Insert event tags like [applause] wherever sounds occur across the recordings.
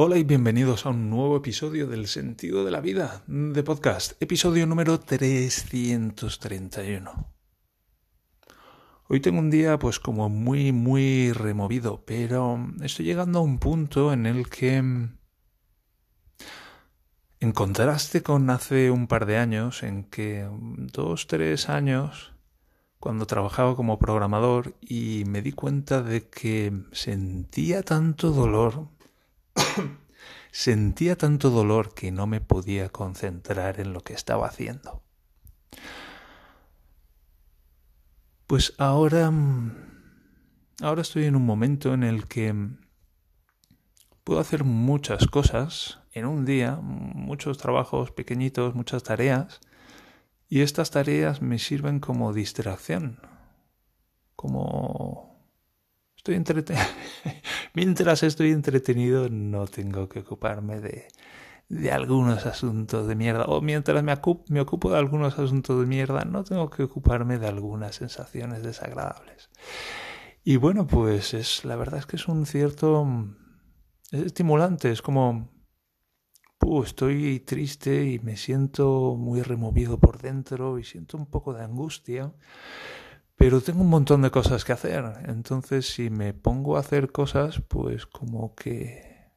Hola y bienvenidos a un nuevo episodio del Sentido de la Vida de podcast, episodio número 331. Hoy tengo un día pues como muy muy removido, pero estoy llegando a un punto en el que en contraste con hace un par de años, en que dos, tres años, cuando trabajaba como programador y me di cuenta de que sentía tanto dolor [coughs] Sentía tanto dolor que no me podía concentrar en lo que estaba haciendo. Pues ahora ahora estoy en un momento en el que puedo hacer muchas cosas en un día, muchos trabajos pequeñitos, muchas tareas, y estas tareas me sirven como distracción, como estoy entretenido. [laughs] Mientras estoy entretenido, no tengo que ocuparme de, de algunos asuntos de mierda. O mientras me, me ocupo de algunos asuntos de mierda, no tengo que ocuparme de algunas sensaciones desagradables. Y bueno, pues es la verdad es que es un cierto es estimulante, es como uh, estoy triste y me siento muy removido por dentro y siento un poco de angustia. Pero tengo un montón de cosas que hacer. Entonces, si me pongo a hacer cosas, pues como que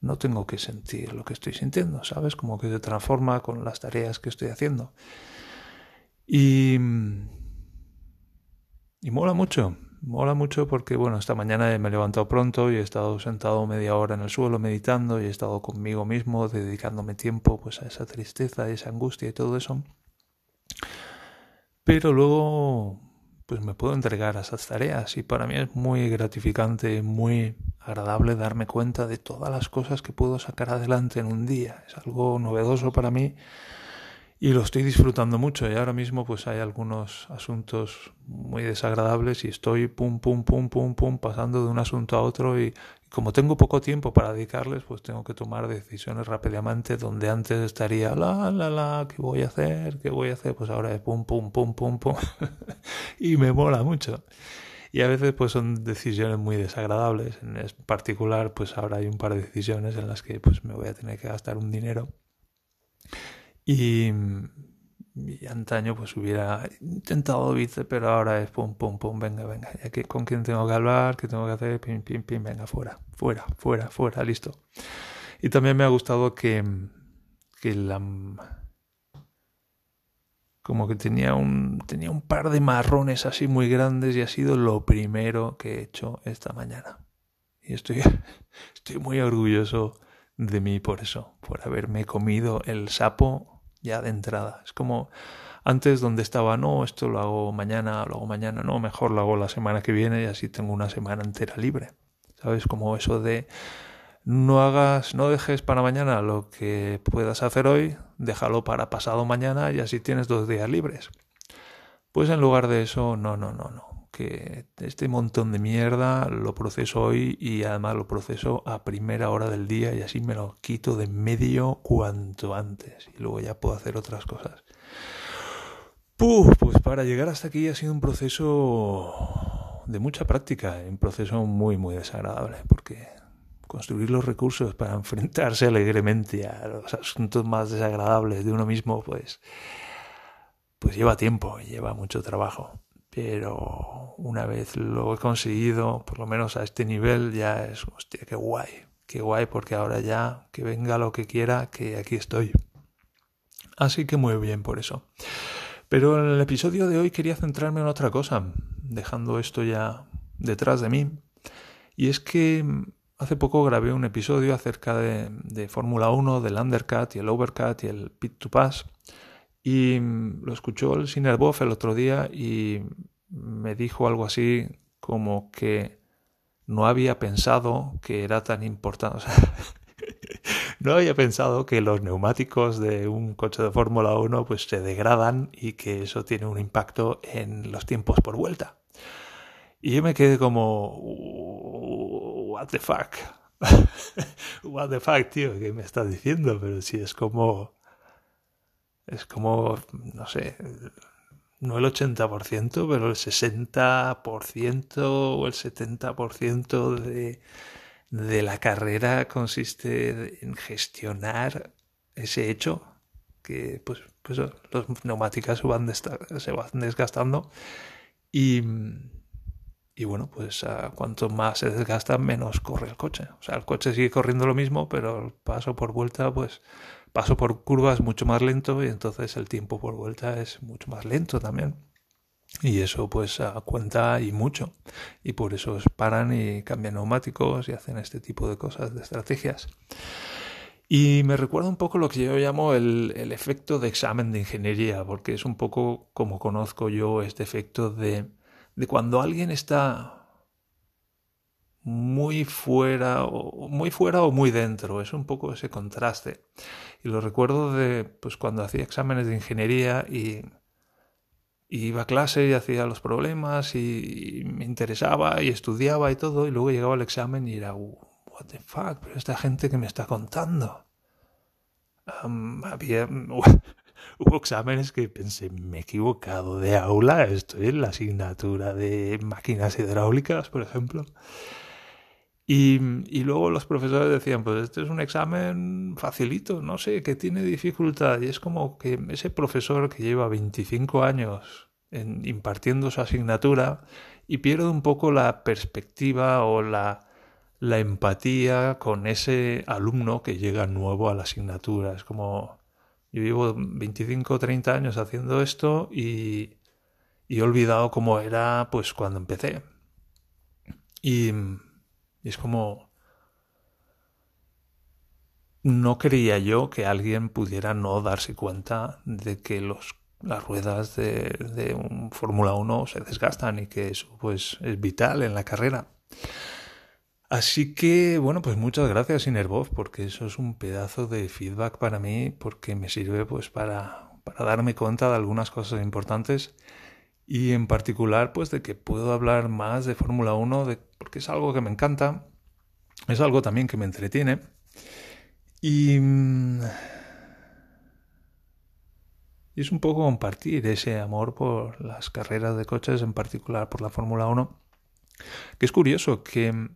no tengo que sentir lo que estoy sintiendo, ¿sabes? Como que se transforma con las tareas que estoy haciendo. Y, y mola mucho. Mola mucho porque, bueno, esta mañana me he levantado pronto y he estado sentado media hora en el suelo meditando y he estado conmigo mismo dedicándome tiempo pues a esa tristeza, a esa angustia y todo eso. Pero luego pues me puedo entregar a esas tareas y para mí es muy gratificante, muy agradable darme cuenta de todas las cosas que puedo sacar adelante en un día. Es algo novedoso para mí y lo estoy disfrutando mucho y ahora mismo pues hay algunos asuntos muy desagradables y estoy pum pum pum pum pum pasando de un asunto a otro y, como tengo poco tiempo para dedicarles pues tengo que tomar decisiones rápidamente donde antes estaría la la la qué voy a hacer qué voy a hacer pues ahora es pum pum pum pum pum. [laughs] Y me mola mucho. Y a veces pues son decisiones muy desagradables. En particular pues ahora hay un par de decisiones en las que pues me voy a tener que gastar un dinero y, antaño pues hubiera intentado vice, pero ahora es pum, pum, pum, venga, venga. Ya que con quién tengo que hablar, qué tengo que hacer, pim, pim, pim, venga, fuera, fuera, fuera, fuera, listo. Y también me ha gustado que, que la como que tenía un tenía un par de marrones así muy grandes y ha sido lo primero que he hecho esta mañana. Y estoy [laughs] estoy muy orgulloso de mí por eso, por haberme comido el sapo ya de entrada. Es como antes donde estaba, no, esto lo hago mañana, lo hago mañana, no, mejor lo hago la semana que viene y así tengo una semana entera libre. ¿Sabes? Como eso de no hagas, no dejes para mañana lo que puedas hacer hoy, déjalo para pasado mañana y así tienes dos días libres. Pues en lugar de eso, no, no, no, no este montón de mierda lo proceso hoy y además lo proceso a primera hora del día y así me lo quito de medio cuanto antes y luego ya puedo hacer otras cosas. pues para llegar hasta aquí ha sido un proceso de mucha práctica, un proceso muy muy desagradable porque construir los recursos para [laughs] enfrentarse alegremente a los asuntos más desagradables de uno mismo pues pues lleva tiempo, lleva mucho trabajo pero una vez lo he conseguido, por lo menos a este nivel, ya es, hostia, qué guay, qué guay, porque ahora ya que venga lo que quiera, que aquí estoy. Así que muy bien por eso. Pero en el episodio de hoy quería centrarme en otra cosa, dejando esto ya detrás de mí. Y es que hace poco grabé un episodio acerca de, de Fórmula 1, del undercut y el overcut y el pit to pass y mm, lo escuchó el Sinerboff el otro día y me dijo algo así como que no había pensado que era tan importante. [laughs] no había pensado que los neumáticos de un coche de Fórmula 1 pues se degradan y que eso tiene un impacto en los tiempos por vuelta. Y yo me quedé como, what the fuck? [laughs] what the fuck, tío, ¿qué me estás diciendo? Pero si es como es como, no sé, no el 80%, pero el 60% o el 70% de, de la carrera consiste en gestionar ese hecho que pues, pues los neumáticos se van, se van desgastando y, y bueno, pues cuanto más se desgasta, menos corre el coche. O sea, el coche sigue corriendo lo mismo, pero el paso por vuelta, pues paso por curvas mucho más lento y entonces el tiempo por vuelta es mucho más lento también. Y eso pues cuenta y mucho. Y por eso paran y cambian neumáticos y hacen este tipo de cosas, de estrategias. Y me recuerda un poco lo que yo llamo el, el, efecto de examen de ingeniería, porque es un poco como conozco yo este efecto de, de cuando alguien está muy fuera o muy fuera o muy dentro, es un poco ese contraste. Y lo recuerdo de pues cuando hacía exámenes de ingeniería y, iba a clase y hacía los problemas y, me interesaba y estudiaba y todo y luego llegaba el examen y era what the fuck, pero esta gente que me está contando. había [laughs] hubo exámenes que pensé, me he equivocado de aula, estoy en la asignatura de máquinas hidráulicas, por ejemplo. Y, luego los profesores decían, pues este es un examen facilito, no sé, que tiene dificultad. Y es como que ese profesor que lleva 25 años en, impartiendo su asignatura y pierde un poco la perspectiva o la, la empatía con ese alumno que llega nuevo a la asignatura. Es como, yo llevo 25 o 30 años haciendo esto y, y he olvidado cómo era pues cuando empecé. Y y es como... No creía yo que alguien pudiera no darse cuenta de que los, las ruedas de, de un Fórmula 1 se desgastan y que eso pues es vital en la carrera. Así que, bueno, pues muchas gracias Inerbov, porque eso es un pedazo de feedback para mí, porque me sirve pues para, para darme cuenta de algunas cosas importantes y en particular pues de que puedo hablar más de Fórmula 1 de, porque es algo que me encanta, es algo también que me entretiene. Y, mm, y es un poco compartir ese amor por las carreras de coches, en particular por la Fórmula 1, que es curioso que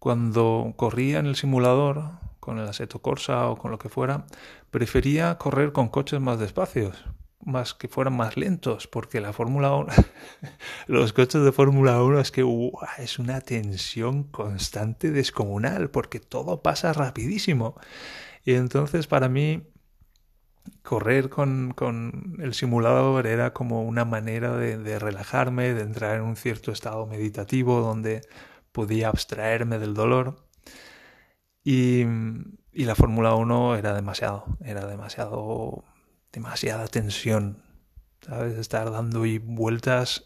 cuando corría en el simulador con el Assetto Corsa o con lo que fuera, prefería correr con coches más despacios, más que fueran más lentos, porque la Fórmula 1, [laughs] los coches de Fórmula 1 es que es una tensión constante descomunal, porque todo pasa rapidísimo. Y entonces para mí correr con, con el simulador era como una manera de, relajarme, de entrar en un cierto estado meditativo donde podía abstraerme del dolor. Y, y la Fórmula 1 era demasiado, era demasiado demasiada tensión, ¿sabes? Estar dando vueltas,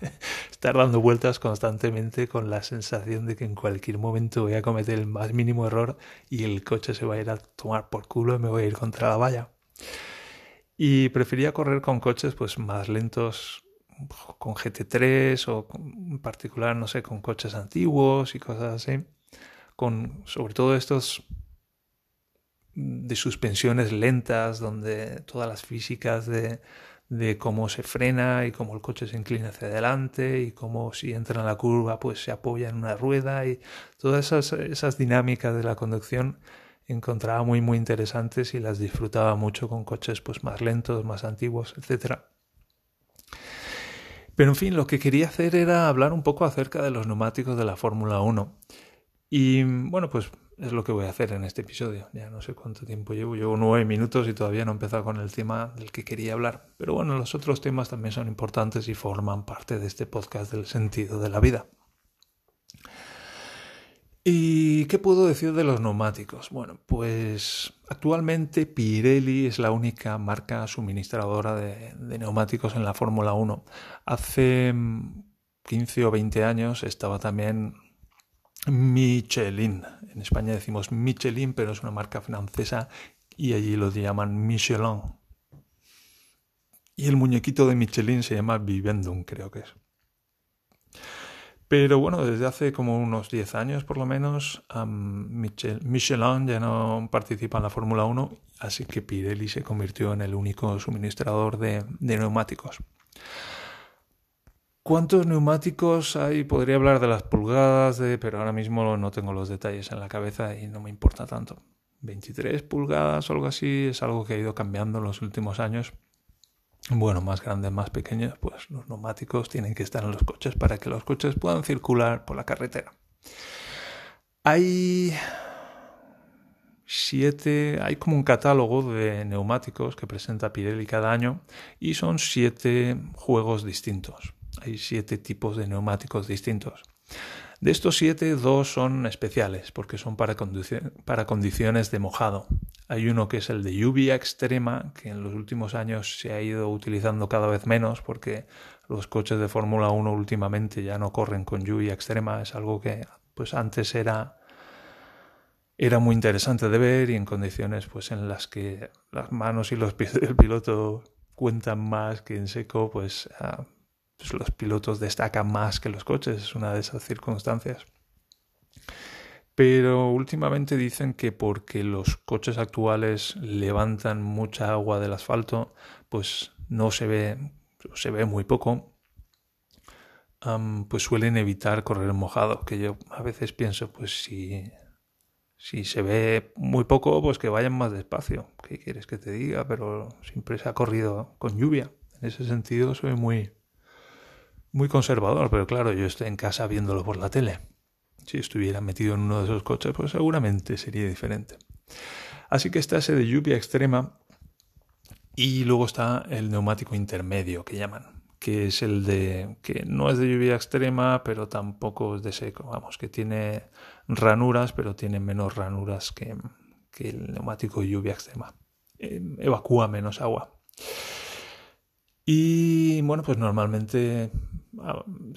[laughs] estar dando vueltas constantemente con la sensación de que en cualquier momento voy a cometer el más mínimo error y el coche se va a ir a tomar por culo y me voy a ir contra la valla. Y prefería correr con coches pues más lentos, con GT3 o en particular, no sé, con coches antiguos y cosas así. Con sobre todo estos de suspensiones lentas, donde todas las físicas de, de cómo se frena y cómo el coche se inclina hacia adelante y cómo si entra en la curva pues se apoya en una rueda y todas esas, esas dinámicas de la conducción encontraba muy muy interesantes y las disfrutaba mucho con coches pues más lentos, más antiguos, etcétera. Pero en fin, lo que quería hacer era hablar un poco acerca de los neumáticos de la Fórmula 1. Y bueno, pues es lo que voy a hacer en este episodio. Ya no sé cuánto tiempo llevo, llevo nueve minutos y todavía no he empezado con el tema del que quería hablar. Pero bueno, los otros temas también son importantes y forman parte de este podcast del sentido de la vida. ¿Y qué puedo decir de los neumáticos? Bueno, pues actualmente Pirelli es la única marca suministradora de, neumáticos en la Fórmula 1. Hace 15 o 20 años estaba también Michelin. En España decimos Michelin, pero es una marca francesa y allí lo llaman Michelin. Y el muñequito de Michelin se llama Vivendum, creo que es. Pero bueno, desde hace como unos 10 años por lo menos, Michelin ya no participa en la Fórmula 1, así que Pirelli se convirtió en el único suministrador de neumáticos. ¿Cuántos neumáticos hay? Podría hablar de las pulgadas, pero ahora mismo no tengo los detalles en la cabeza y no me importa tanto. 23 pulgadas o algo así es algo que ha ido cambiando en los últimos años. Bueno, más grandes, más pequeños, pues los neumáticos tienen que estar en los coches para que los coches puedan circular por la carretera. Hay siete, hay como un catálogo de neumáticos que presenta Pirelli cada año y son siete juegos distintos. Hay siete tipos de neumáticos distintos. De estos siete, dos son especiales porque son para, condiciones de mojado. Hay uno que es el de lluvia extrema, que en los últimos años se ha ido utilizando cada vez menos porque los coches de Fórmula 1 últimamente ya no corren con lluvia extrema. Es algo que pues antes era era muy interesante de ver y en condiciones pues en las que las manos y los pies del piloto cuentan más que en seco, pues, ah, pues, los pilotos destacan más que los coches, es una de esas circunstancias. Pero últimamente dicen que porque los coches actuales levantan mucha agua del asfalto, pues no se ve, se ve muy poco, pues suelen evitar correr mojado, que yo a veces pienso, pues si si se ve muy poco, pues que vayan más despacio. ¿Qué quieres que te diga? Pero siempre se ha corrido con lluvia. En ese sentido soy muy, muy conservador, pero claro, yo estoy en casa viéndolo por la tele. Si estuviera metido en uno de esos coches, pues seguramente sería diferente. Así que está ese de lluvia extrema y luego está el neumático intermedio que llaman que es el de que no es de lluvia extrema, pero tampoco es de seco, vamos, que tiene ranuras, pero tiene menos ranuras que, el neumático lluvia extrema. Em, evacúa menos agua. Y bueno, pues normalmente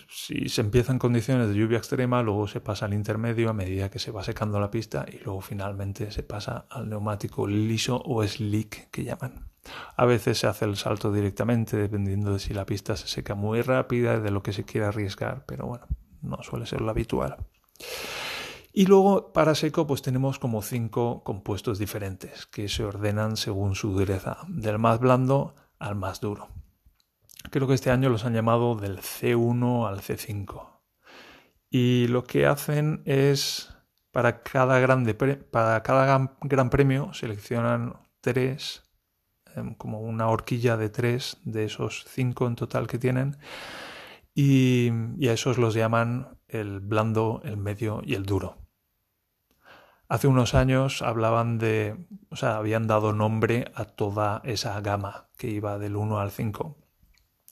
si se empieza en condiciones de lluvia extrema, luego se pasa al intermedio a medida que se va secando la pista y luego finalmente se pasa al neumático liso o slick que llaman. A veces se hace el salto directamente dependiendo de si la pista se seca muy rápida de lo que se quiera arriesgar, pero bueno, no suele ser lo habitual. Y luego para seco pues tenemos como cinco compuestos diferentes que se ordenan según su dureza, del más blando al más duro. Creo que este año los han llamado del C1 al C5. Y lo que hacen es para cada, grande, para cada gran premio seleccionan tres Em, como una horquilla de tres de esos cinco en total que tienen. Y, a esos los llaman el blando, el medio y el duro. Hace unos años hablaban de, o sea, habían dado nombre a toda esa gama que iba del 1 al 5.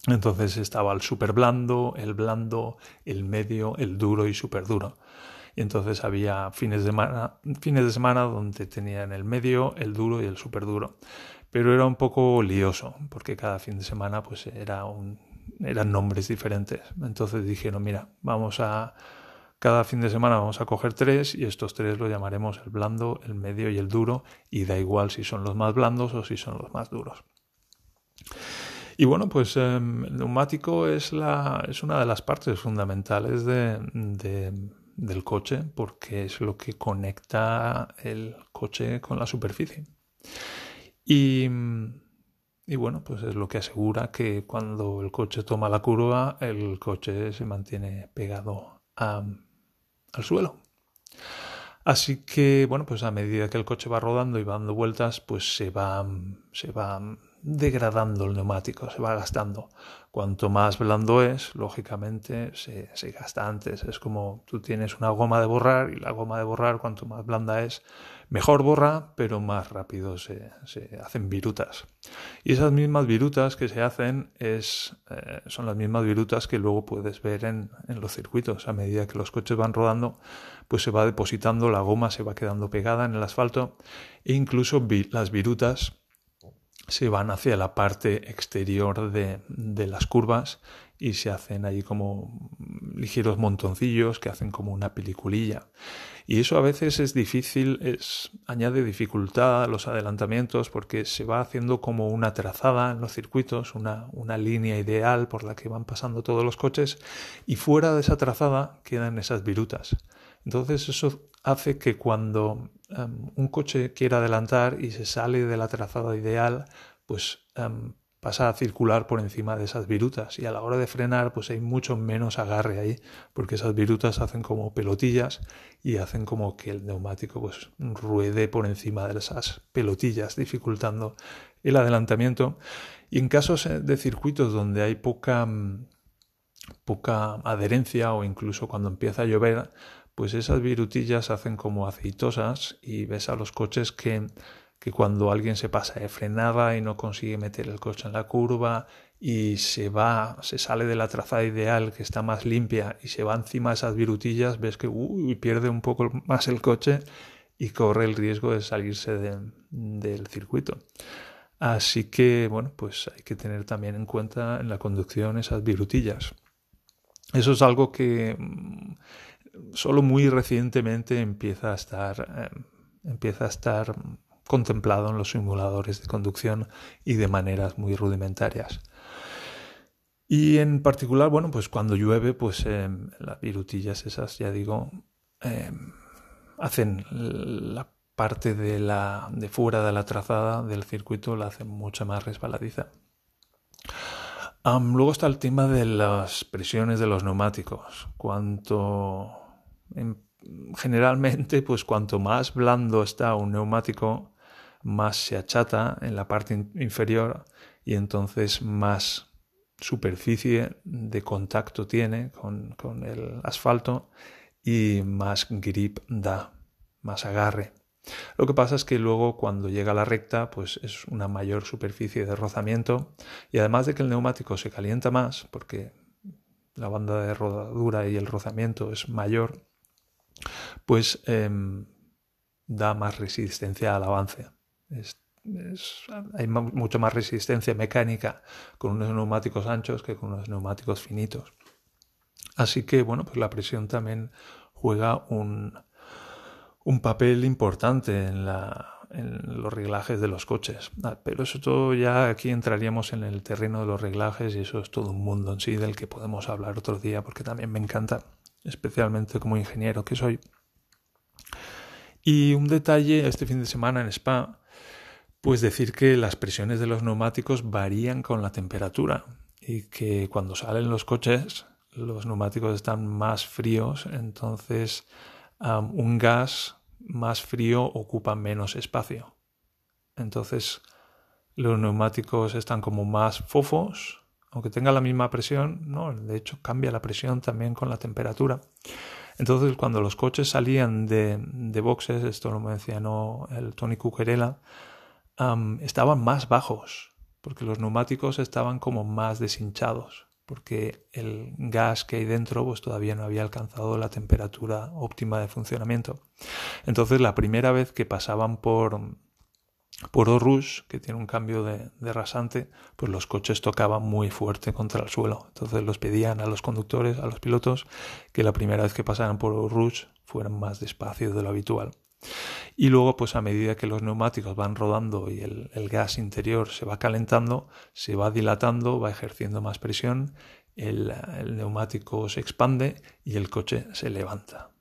Entonces estaba el super blando, el blando, el medio, el duro y super duro. Y entonces había fines de semana, de semana donde tenían el medio, el duro y el super duro pero era un poco lioso, porque cada fin de semana pues era un, eran nombres diferentes. Entonces dijeron, mira, vamos a, cada fin de semana vamos a coger tres y estos tres lo llamaremos el blando, el medio y el duro, y da igual si son los más blandos o si son los más duros. Y bueno, pues em, el neumático es, la, es una de las partes fundamentales de, del coche porque es lo que conecta el coche con la superficie. Y, y bueno, pues es lo que asegura que cuando el coche toma la curva, el coche se mantiene pegado al suelo. Así que, bueno, pues a medida que el coche va rodando y va dando vueltas, pues se va, se va degradando el neumático, se va gastando. Cuanto más blando es, lógicamente se, se, gasta antes. Es como tú tienes una goma de borrar y la goma de borrar, cuanto más blanda es, mejor borra, pero más rápido se, se hacen virutas. Y esas mismas virutas que se hacen es, eh, son las mismas virutas que luego puedes ver en, en los circuitos. A medida que los coches van rodando, pues se va depositando, la goma se va quedando pegada en el asfalto e incluso las virutas se van hacia la parte exterior de, de, las curvas y se hacen ahí como ligeros montoncillos que hacen como una peliculilla. Y eso a veces es difícil, es, añade dificultad a los adelantamientos porque se va haciendo como una trazada en los circuitos, una, una línea ideal por la que van pasando todos los coches y fuera de esa trazada quedan esas virutas. Entonces eso hace que cuando em, un coche quiera adelantar y se sale de la trazada ideal, pues em, pasa a circular por encima de esas virutas. Y a la hora de frenar pues hay mucho menos agarre ahí porque esas virutas hacen como pelotillas y hacen como que el neumático pues ruede por encima de esas pelotillas dificultando el adelantamiento. Y en casos de circuitos donde hay poca poca adherencia o incluso cuando empieza a llover pues esas virutillas hacen como aceitosas y ves a los coches que que cuando alguien se pasa de frenada y no consigue meter el coche en la curva y se va, se sale de la trazada ideal que está más limpia y se va encima de esas virutillas, ves que pierde un poco más el coche y corre el riesgo de salirse del circuito. Así que, bueno, pues hay que tener también en cuenta en la conducción esas virutillas. Eso es algo que solo muy recientemente empieza a estar, eh, empieza a estar contemplado en los simuladores de conducción y de maneras muy rudimentarias. Y en particular, bueno, pues cuando llueve, pues em, las virutillas esas, ya digo, em, hacen la parte de, la, de fuera de la trazada del circuito, la hacen mucho más resbaladiza. luego está el tema de las presiones de los neumáticos. Cuanto em, generalmente, pues cuanto más blando está un neumático, más se achata en la parte inferior y entonces más superficie de contacto tiene con, con el asfalto y más grip da, más agarre. Lo que pasa es que luego cuando llega a la recta pues es una mayor superficie de rozamiento y además de que el neumático se calienta más porque la banda de rodadura y el rozamiento es mayor, pues em, da más resistencia al avance hay mucho más resistencia mecánica con unos neumáticos anchos que con unos neumáticos finitos. Así que, bueno, pues la presión también juega un, un papel importante en, la, en los reglajes de los coches. Ah, pero eso todo ya aquí entraríamos en el terreno de los reglajes y eso es todo un mundo en sí del que podemos hablar otro día porque también me encanta, especialmente como ingeniero que soy. Y un detalle este fin de semana en Spa pues decir que las presiones de los neumáticos varían con la temperatura y que cuando salen los coches los neumáticos están más fríos, entonces un gas más frío ocupa menos espacio. Entonces los neumáticos están como más fofos, aunque tenga la misma presión, no, de hecho cambia la presión también con la temperatura. Entonces cuando los coches salían de, de boxes, esto lo mencionó el Tony Cuquerella, estaban más bajos, porque los neumáticos estaban como más deshinchados, porque el gas que hay dentro pues todavía no había alcanzado la temperatura óptima de funcionamiento. Entonces la primera vez que pasaban por por Rush, que tiene un cambio de, rasante, pues los coches tocaban muy fuerte contra el suelo. Entonces los pedían a los conductores, a los pilotos, que la primera vez que pasaran por Rush fueran más despacio de lo habitual. Y luego, pues a medida que los neumáticos van rodando y el, gas interior se va calentando, se va dilatando, va ejerciendo más presión, el, neumático se expande y el coche se levanta.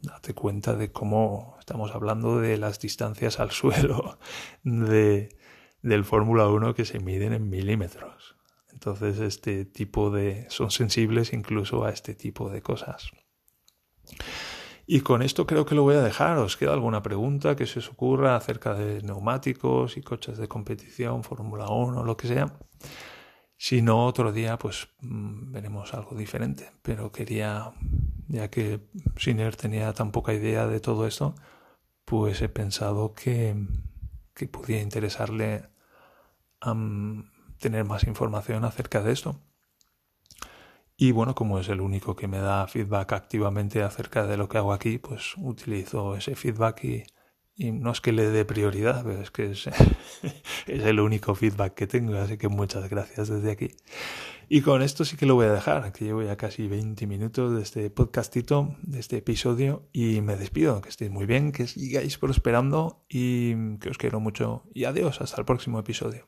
Date cuenta de cómo estamos hablando de las distancias al [laughs] suelo de, del Fórmula 1 que se miden en milímetros. Entonces, este tipo de. son sensibles incluso a este tipo de cosas. Y con esto creo que lo voy a dejar. ¿Os queda alguna pregunta que se os ocurra acerca de neumáticos y coches de competición, Fórmula 1, lo que sea? Si no, otro día pues mm, veremos algo diferente. Pero quería, ya que Siner tenía tan poca idea de todo esto, pues he pensado que, que podía interesarle tener más información acerca de esto. Y bueno, como es el único que me da feedback activamente acerca de lo que hago aquí, pues utilizo ese feedback y, no es que le dé prioridad, es que es, [laughs] es, el único feedback que tengo, así que muchas gracias desde aquí. Y con esto sí que lo voy a dejar, que llevo ya casi 20 minutos de este podcastito, de este episodio, y me despido, que estéis muy bien, que sigáis prosperando y que os quiero mucho. Y adiós, hasta el próximo episodio.